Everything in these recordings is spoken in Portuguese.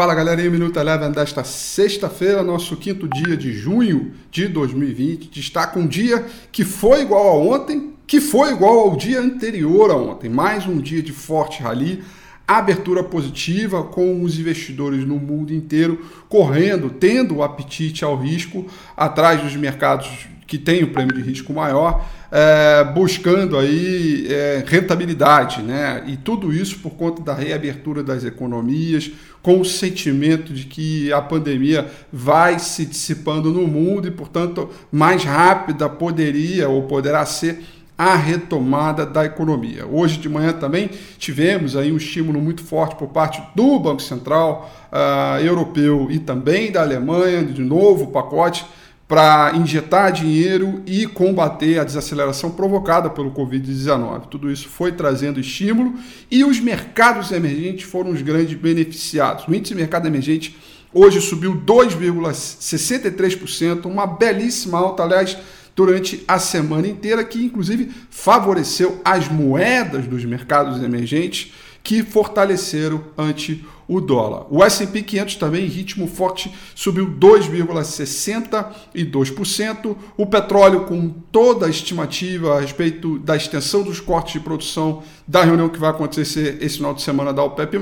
Fala galerinha, Minuto Eleven desta sexta-feira, nosso quinto dia de junho de 2020. Destaca um dia que foi igual a ontem, que foi igual ao dia anterior a ontem. Mais um dia de forte rally, abertura positiva com os investidores no mundo inteiro correndo, tendo o apetite ao risco atrás dos mercados que têm o prêmio de risco maior é, buscando aí é, rentabilidade, né? E tudo isso por conta da reabertura das economias, com o sentimento de que a pandemia vai se dissipando no mundo e, portanto, mais rápida poderia ou poderá ser a retomada da economia. Hoje de manhã também tivemos aí um estímulo muito forte por parte do Banco Central uh, Europeu e também da Alemanha, de novo pacote para injetar dinheiro e combater a desaceleração provocada pelo Covid-19. Tudo isso foi trazendo estímulo e os mercados emergentes foram os grandes beneficiados. O índice de mercado emergente hoje subiu 2,63%, uma belíssima alta, aliás, durante a semana inteira, que inclusive favoreceu as moedas dos mercados emergentes que fortaleceram ante o dólar. O S&P 500 também em ritmo forte subiu 2,62%. O petróleo com toda a estimativa a respeito da extensão dos cortes de produção da reunião que vai acontecer esse final de semana da OPEP+,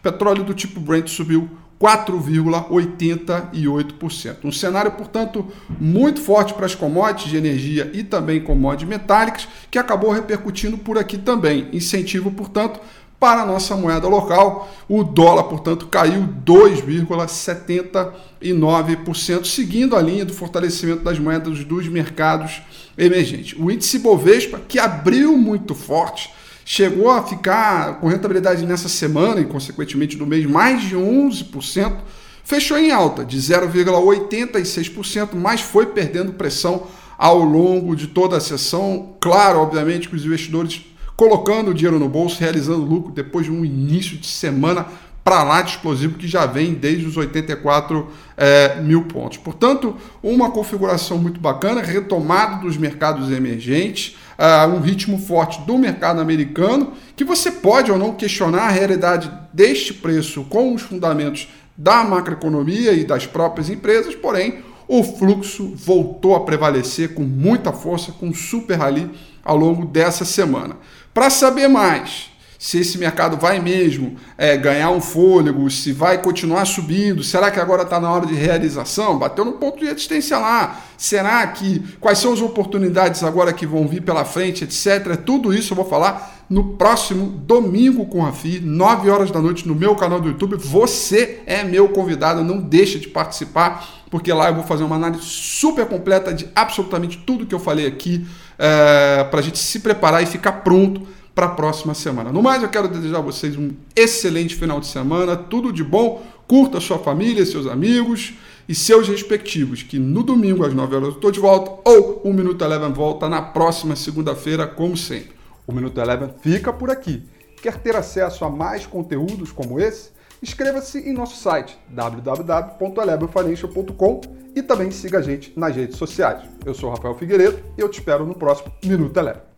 petróleo do tipo Brent subiu 4,88%. Um cenário, portanto, muito forte para as commodities de energia e também commodities metálicas, que acabou repercutindo por aqui também. Incentivo, portanto, para a nossa moeda local. O dólar, portanto, caiu 2,79%, seguindo a linha do fortalecimento das moedas dos mercados emergentes. O índice Bovespa, que abriu muito forte, chegou a ficar com rentabilidade nessa semana e, consequentemente, no mês, mais de 11%, fechou em alta de 0,86%, mas foi perdendo pressão ao longo de toda a sessão. Claro, obviamente, que os investidores colocando dinheiro no bolso, realizando lucro depois de um início de semana para lá de explosivo que já vem desde os 84 é, mil pontos. Portanto, uma configuração muito bacana, retomada dos mercados emergentes, uh, um ritmo forte do mercado americano, que você pode ou não questionar a realidade deste preço com os fundamentos da macroeconomia e das próprias empresas, porém, o fluxo voltou a prevalecer com muita força, com super rally ao longo dessa semana. Para saber mais se esse mercado vai mesmo é, ganhar um fôlego, se vai continuar subindo, será que agora está na hora de realização? Bateu no ponto de resistência lá. Será que quais são as oportunidades agora que vão vir pela frente, etc. Tudo isso eu vou falar no próximo domingo com a FI, 9 horas da noite, no meu canal do YouTube. Você é meu convidado, não deixe de participar, porque lá eu vou fazer uma análise super completa de absolutamente tudo que eu falei aqui, é, para a gente se preparar e ficar pronto para a próxima semana. No mais, eu quero desejar a vocês um excelente final de semana, tudo de bom. Curta sua família, seus amigos e seus respectivos, que no domingo às 9 horas eu estou de volta, ou o Minuto Eleven volta na próxima segunda-feira, como sempre. O Minuto Eleven fica por aqui. Quer ter acesso a mais conteúdos como esse? Inscreva-se em nosso site www.elevenfinancial.com e também siga a gente nas redes sociais. Eu sou Rafael Figueiredo e eu te espero no próximo Minuto Eleven.